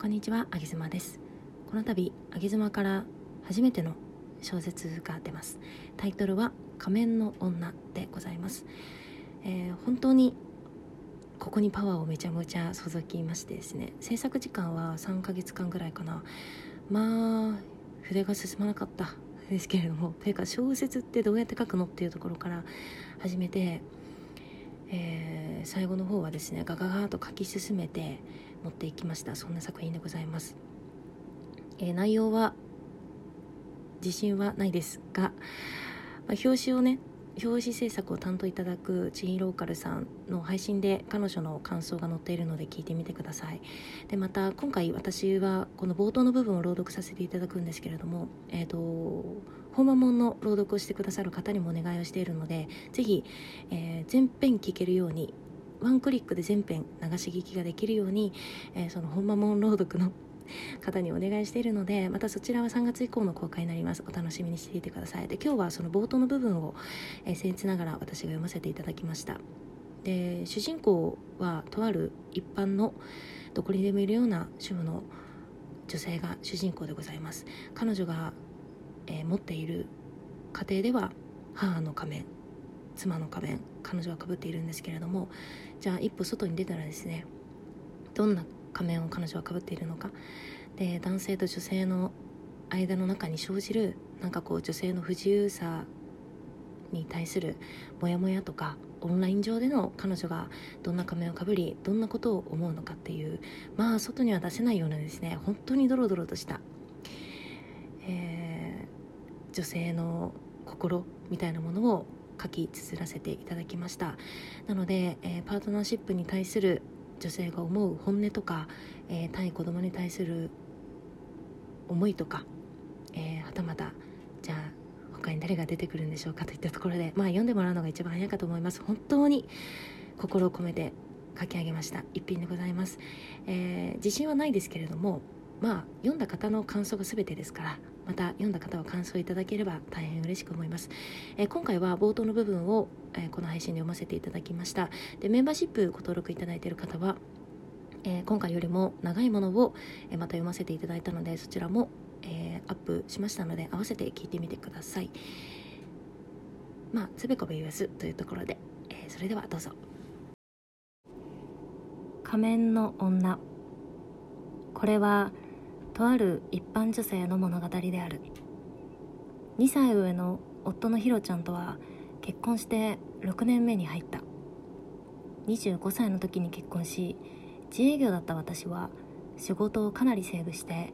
こんにちは、あげずまです。この度、あげずまから初めての小説が出ます。タイトルは仮面の女でございます。えー本当にここにパワーをめちゃめちゃ注ぎましてですね、制作時間は3ヶ月間ぐらいかな。まあ、筆が進まなかったですけれども、というか小説ってどうやって書くのっていうところから始めて、えー最後の方はですねガガガーと書き進めて持っていきました。そんな作品でございます、えー内容は自信はないですが、まあ表紙をね表紙制作を担当いただくチーローカルさんの配信で彼女の感想が載っているので聞いてみてください。でまた今回私はこの冒頭の部分を朗読させていただくんですけれどもえっ、と本間門の朗読をしてくださる方にもお願いをしているのでぜひ、えー全編聞けるようにワンクリックで全編流し聞きができるように、えーその本間門朗読の方にお願いしているのでまたそちらは3月以降の公開になります。お楽しみにしていてください。で今日はその冒頭の部分を、えー、僭越ながら私が読ませていただきました。で主人公はとある一般のどこにでもいるような主婦の女性が主人公でございます。彼女が、えー持っている家庭では母の仮面妻の仮面彼女はかぶっているんですけれどもじゃあ一歩外に出たらですねどんな仮面を彼女はかぶっているのか。で男性と女性の間の中に生じるなんかこう女性の不自由さに対するモヤモヤとかオンライン上での彼女がどんな仮面をかぶりどんなことを思うのかっていうまあ外には出せないようなですね本当にドロドロとした、えー女性の心みたいなものを書き綴らせていただきました。なので、えーパートナーシップに対する女性が思う本音とか、えー対子供に対する思いとか、えーはたまたじゃあ他に誰が出てくるんでしょうかといったところで、まあ、読んでもらうのが一番早いかと思います。本当に心を込めて書き上げました。一品でございます、えー自信はないですけれどもまあ読んだ方の感想が全てですからまた読んだ方は感想いただければ大変嬉しく思います、え今回は冒頭の部分を、えこの配信で読ませていただきました。でメンバーシップご登録いただいている方は、え今回よりも長いものを、えまた読ませていただいたのでそちらも、えアップしましたので合わせて聞いてみてください。まあつべこべ言わずというところで、えそれではどうぞ。仮面の女。これはとある一般女性の物語である。2歳上の夫のひろちゃんとは結婚して6年目に入った。25歳の時に結婚し自営業だった私は仕事をかなりセーブして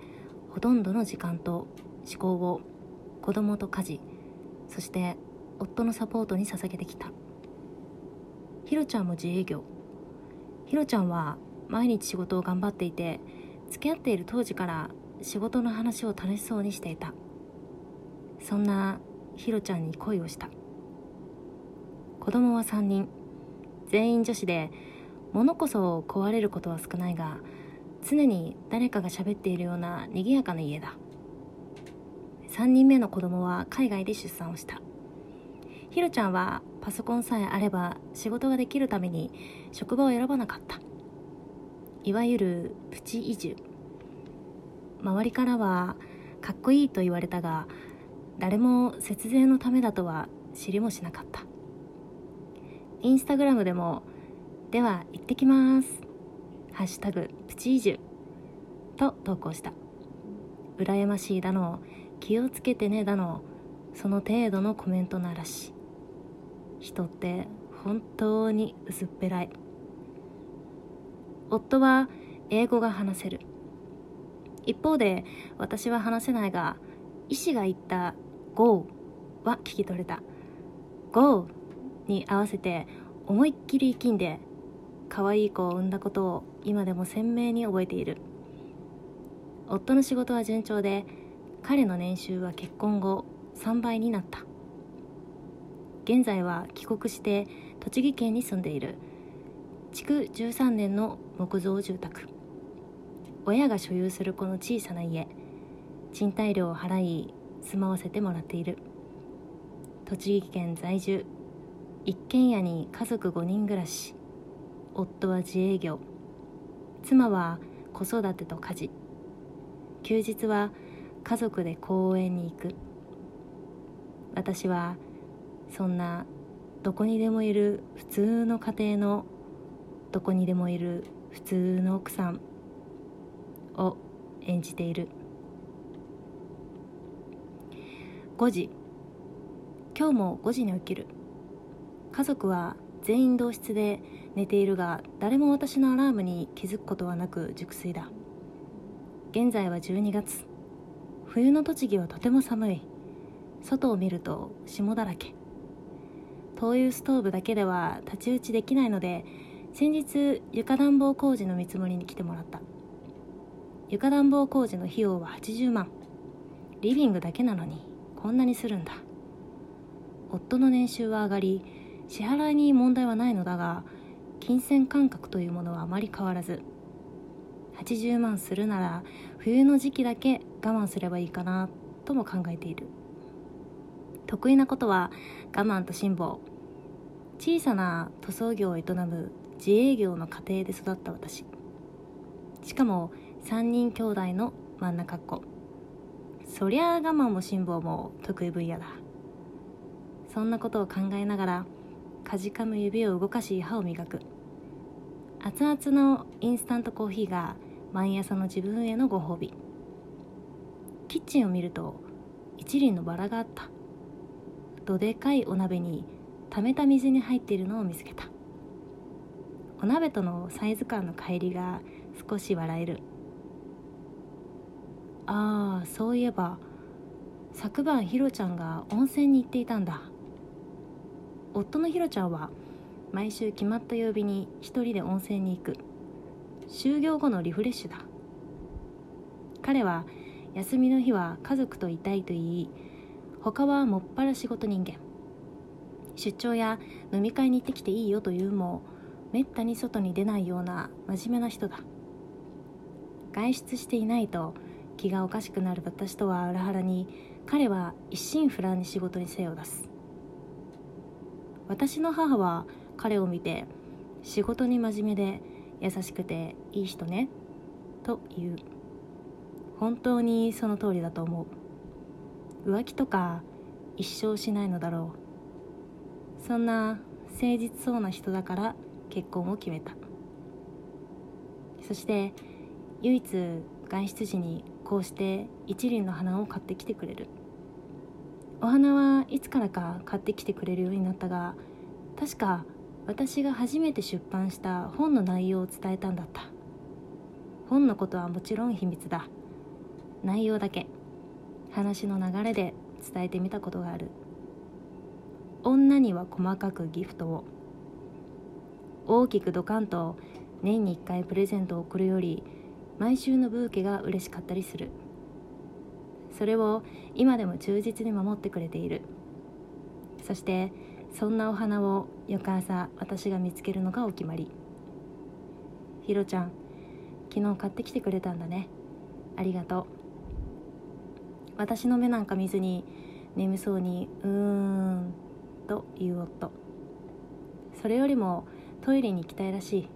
ほとんどの時間と思考を子供と家事そして夫のサポートに捧げてきた。ひろちゃんも自営業。ひろちゃんは毎日仕事を頑張っていて付き合っている当時から仕事の話を楽しそうにしていた。そんなひろちゃんに恋をした。子供は3人。全員女子で物こそ壊れることは少ないが常に誰かが喋っているような賑やかな家だ。3人目の子供は海外で出産をした。ひろちゃんはパソコンさえあれば仕事ができるために職場を選ばなかった。いわゆるプチ移住。周りからはかっこいいと言われたが誰も節税のためだとは知りもしなかった。インスタグラムでも「では行ってきます」「ハッシュタグプチ移住」と投稿した。羨ましいだの気をつけてねだのその程度のコメントの嵐人って本当に薄っぺらい。夫は英語が話せる。一方で私は話せないが医師が言った「GO」は聞き取れた「GO」に合わせて思いっきり生きんで可愛い子を産んだことを今でも鮮明に覚えている。夫の仕事は順調で彼の年収は結婚後3倍になった。現在は帰国して栃木県に住んでいる。築13年の木造住宅。親が所有するこの小さな家。賃貸料を払い住まわせてもらっている。栃木県在住。一軒家に家族5人暮らし。夫は自営業。妻は子育てと家事。休日は家族で公園に行く。私はそんなどこにでもいる普通の家庭のどこにでもいる普通の奥さんを演じている。5時。今日も5時に起きる。家族は全員同室で寝ているが誰も私のアラームに気づくことはなく熟睡だ。現在は12月。冬の栃木はとても寒い。外を見ると霜だらけ。灯油ストーブだけでは太刀打ちできないので先日床暖房工事の見積もりに来てもらった。床暖房工事の費用は80万。リビングだけなのにこんなにするんだ。夫の年収は上がり支払いに問題はないのだが金銭感覚というものはあまり変わらず80万するなら冬の時期だけ我慢すればいいかなとも考えている。得意なことは我慢と辛抱。小さな塗装業を営む自営業の家庭で育った私。しかも3人兄弟の真ん中っ子。そりゃあ我慢も辛抱も得意分野だ。そんなことを考えながらかじかむ指を動かし歯を磨く。熱々のインスタントコーヒーが毎朝の自分へのご褒美。キッチンを見ると一輪のバラがあった。どでかいお鍋に溜めた水に入っているのを見つけた。お鍋とのサイズ感の乖離が少し笑える。ああそういえば昨晩ひろちゃんが温泉に行っていたんだ。夫のひろちゃんは毎週決まった曜日に一人で温泉に行く。就業後のリフレッシュだ。彼は休みの日は家族といたいと言い他はもっぱら仕事人間。出張や飲み会に行ってきていいよというもめったに外に出ないような真面目な人だ。外出していないと気がおかしくなる私とは裏腹に彼は一心不乱に仕事に精を出す。私の母は彼を見て仕事に真面目で優しくていい人ねと言う。本当にその通りだと思う。浮気とか一生しないのだろう。そんな誠実そうな人だから結婚を決めた。そして唯一外出時にこうして一輪の花を買ってきてくれる。お花はいつからか買ってきてくれるようになったが確か私が初めて出版した本の内容を伝えたんだった。本のことはもちろん秘密だ。内容だけ。話の流れで伝えてみたことがある。女には細かくギフトを。大きくドカンと年に1回プレゼントを送るより毎週のブーケが嬉しかったりする。それを今でも忠実に守ってくれている。そしてそんなお花を翌朝私が見つけるのがお決まり。ひろちゃん昨日買ってきてくれたんだね。ありがとう。私の目なんか見ずに眠そうにうーんと言う夫それよりもトイレに行きたいらしい。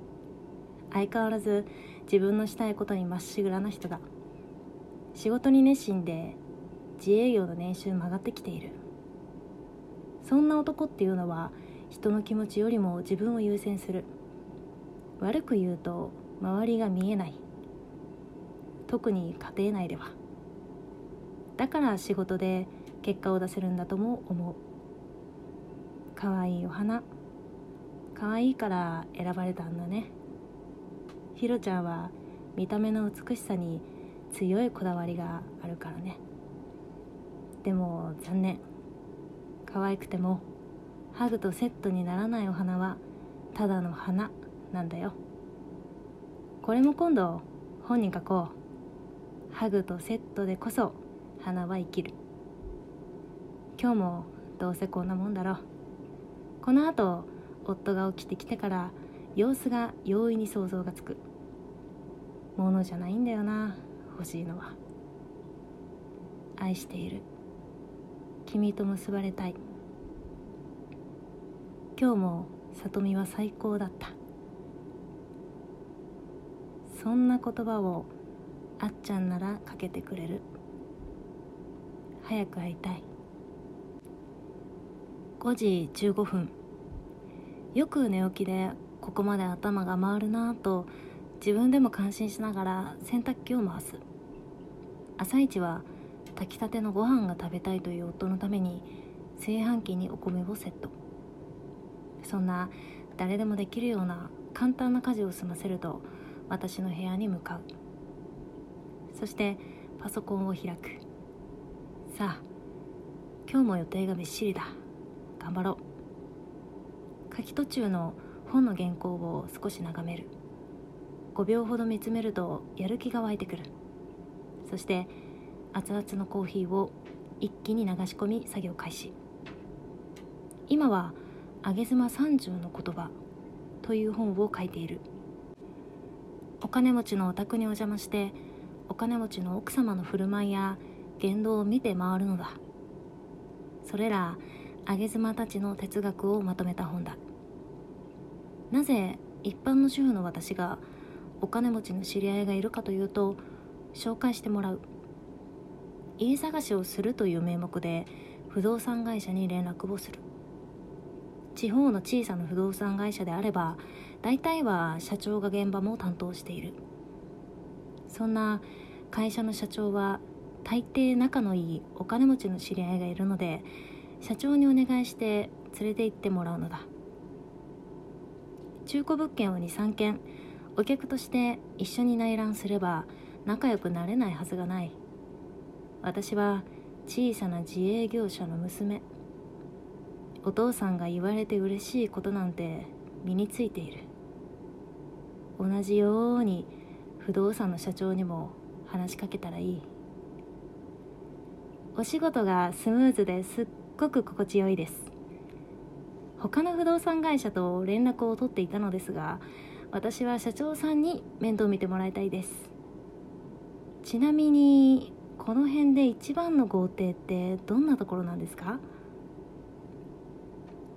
相変わらず自分のしたいことにまっしぐらな人だ。仕事に熱心で自営業の年収も上がってきている。そんな男っていうのは人の気持ちよりも自分を優先する。悪く言うと周りが見えない。特に家庭内では。だから仕事で結果を出せるんだとも思う。可愛いお花。可愛いから選ばれたんだね。ひろちゃんは見た目の美しさに強いこだわりがあるからね。でも残念。可愛くてもハグとセットにならないお花はただの花なんだよ。これも今度本に書こう。ハグとセットでこそ花は生きる。今日もどうせこんなもんだろう。このあと夫が起きてきてから様子が容易に想像がつく。ものじゃないんだよな欲しいのは。愛している。君と結ばれたい。今日も里美は最高だった。そんな言葉をあっちゃんならかけてくれる。早く会いたい。5時15分。よく寝起きでここまで頭が回るなぁと自分でも感心しながら洗濯機を回す。朝一は炊きたてのご飯が食べたいという夫のために炊飯器にお米をセット。そんな誰でもできるような簡単な家事を済ませると私の部屋に向かう。そしてパソコンを開く。さあ今日も予定がびっしりだ。頑張ろう。書き途中の本の原稿を少し眺める。5秒ほど見つめるとやる気が湧いてくる。そして熱々のコーヒーを一気に流し込み作業開始。今は「上妻三十の言葉」という本を書いている。お金持ちのお宅にお邪魔してお金持ちの奥様の振る舞いや言動を見て回るのだ。それら上妻たちの哲学をまとめた本だ。なぜ一般の主婦の私がお金持ちの知り合いがいるかというと紹介してもらう。家探しをするという名目で不動産会社に連絡をする。地方の小さな不動産会社であれば大体は社長が現場も担当している。そんな会社の社長は大抵仲のいいお金持ちの知り合いがいるので社長にお願いして連れて行ってもらうのだ。中古物件を23件。お客として一緒に内覧すれば仲良くなれないはずがない。私は小さな自営業者の娘。お父さんが言われて嬉しいことなんて身についている。同じように不動産の社長にも話しかけたらいい。お仕事がスムーズですっごく心地よいです。他の不動産会社と連絡を取っていたのですが私は社長さんに面倒見てもらいたいです。ちなみにこの辺で一番の豪邸ってどんなところなんですか？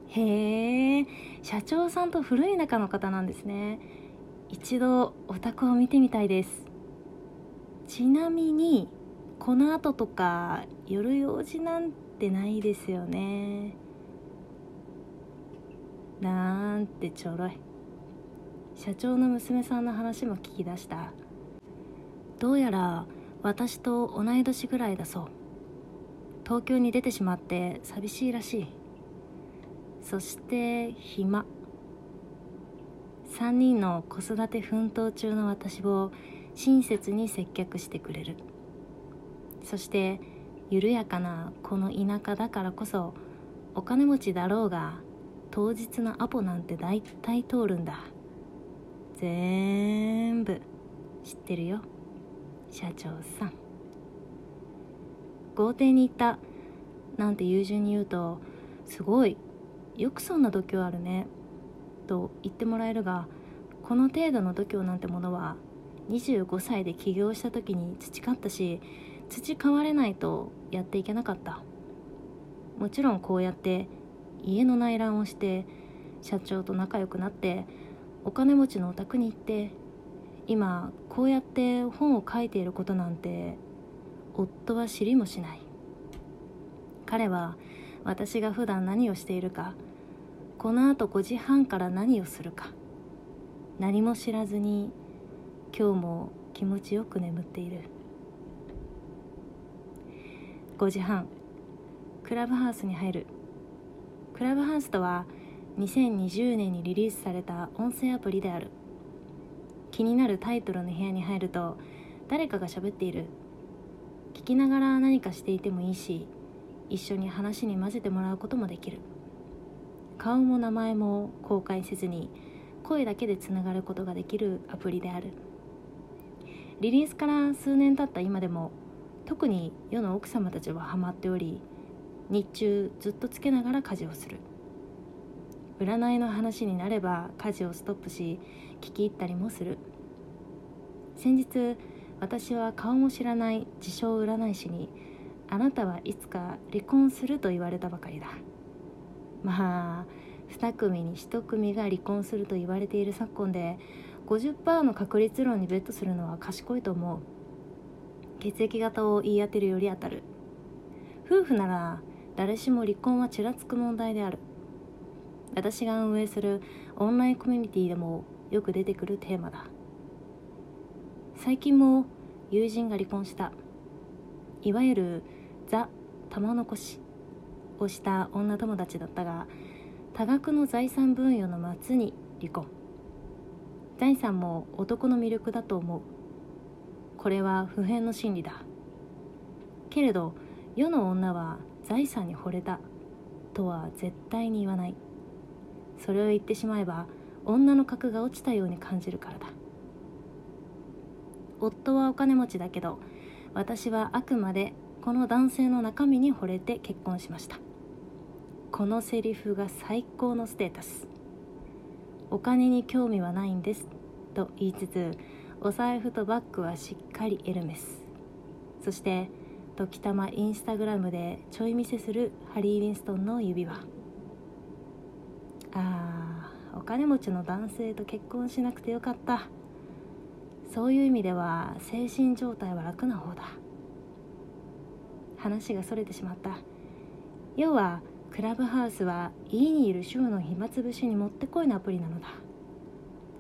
へえ社長さんと古い仲の方なんですね。一度お宅を見てみたいです。ちなみにこの後とか夜用事なんてないですよね。なんてちょろい。社長の娘さんの話も聞き出した。どうやら私と同い年ぐらいだそう。東京に出てしまって寂しいらしい。そして暇。3人の子育て奮闘中の私を親切に接客してくれる。そして緩やかなこの田舎だからこそお金持ちだろうが当日のアポなんて大体通るんだ。全部知ってるよ。社長さん。豪邸に行ったなんて友人に言うとすごいよくそんな度胸あるね。と言ってもらえるがこの程度の度胸なんてものは25歳で起業した時に培ったし培われないとやっていけなかった。もちろんこうやって家の内覧をして社長と仲良くなってお金持ちのお宅に行って今こうやって本を書いていることなんて夫は知りもしない。彼は私が普段何をしているかこのあと5時半から何をするか何も知らずに今日も気持ちよく眠っている。5時半クラブハウスに入る。クラブハウスとは2020年にリリースされた音声アプリである。気になるタイトルの部屋に入ると誰かが喋っている。聞きながら何かしていてもいいし一緒に話に混ぜてもらうこともできる。顔も名前も公開せずに声だけでつながることができるアプリである。リリースから数年経った今でも特に世の奥様たちはハマっており日中ずっとつけながら家事をする。占いの話になれば家事をストップし聞き入ったりもする。先日私は顔も知らない自称占い師に「あなたはいつか離婚する」と言われたばかりだ。まあ2組に1組が離婚すると言われている昨今で50%の確率論にベットするのは賢いと思う。血液型を言い当てるより当たる。夫婦なら誰しも離婚はちらつく問題である。私が運営するオンラインコミュニティでもよく出てくるテーマだ。最近も友人が離婚した。いわゆるザ玉残しをした女友達だったが多額の財産分与の末に離婚。財産も男の魅力だと思う。これは普遍の真理だ。けれど世の女は財産に惚れたとは絶対に言わない。それを言ってしまえば女の格が落ちたように感じるからだ。夫はお金持ちだけど私はあくまでこの男性の中身に惚れて結婚しました。このセリフが最高のステータス。お金に興味はないんですと言いつつお財布とバッグはしっかりエルメス。そして時たまインスタグラムでちょい見せするハリー・ウィンストンの指輪。あーお金持ちの男性と結婚しなくてよかった。そういう意味では精神状態は楽な方だ。話がそれてしまった。要はクラブハウスは家にいる主婦の暇つぶしにもってこいのアプリなのだ。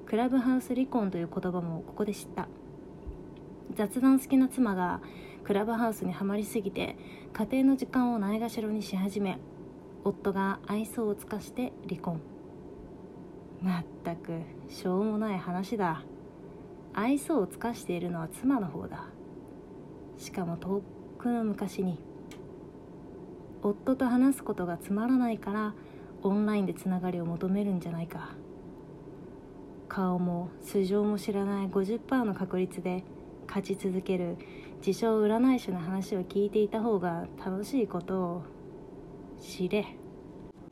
クラブハウス離婚という言葉もここで知った。雑談好きな妻がクラブハウスにはまりすぎて家庭の時間をないがしろにし始め夫が愛想を尽かして離婚。まったくしょうもない話だ。愛想を尽かしているのは妻の方だ。しかも遠くの昔に。夫と話すことがつまらないからオンラインでつながりを求めるんじゃないか。顔も素性も知らない50%の確率で勝ち続ける自称占い師の話を聞いていた方が楽しいことを知れ。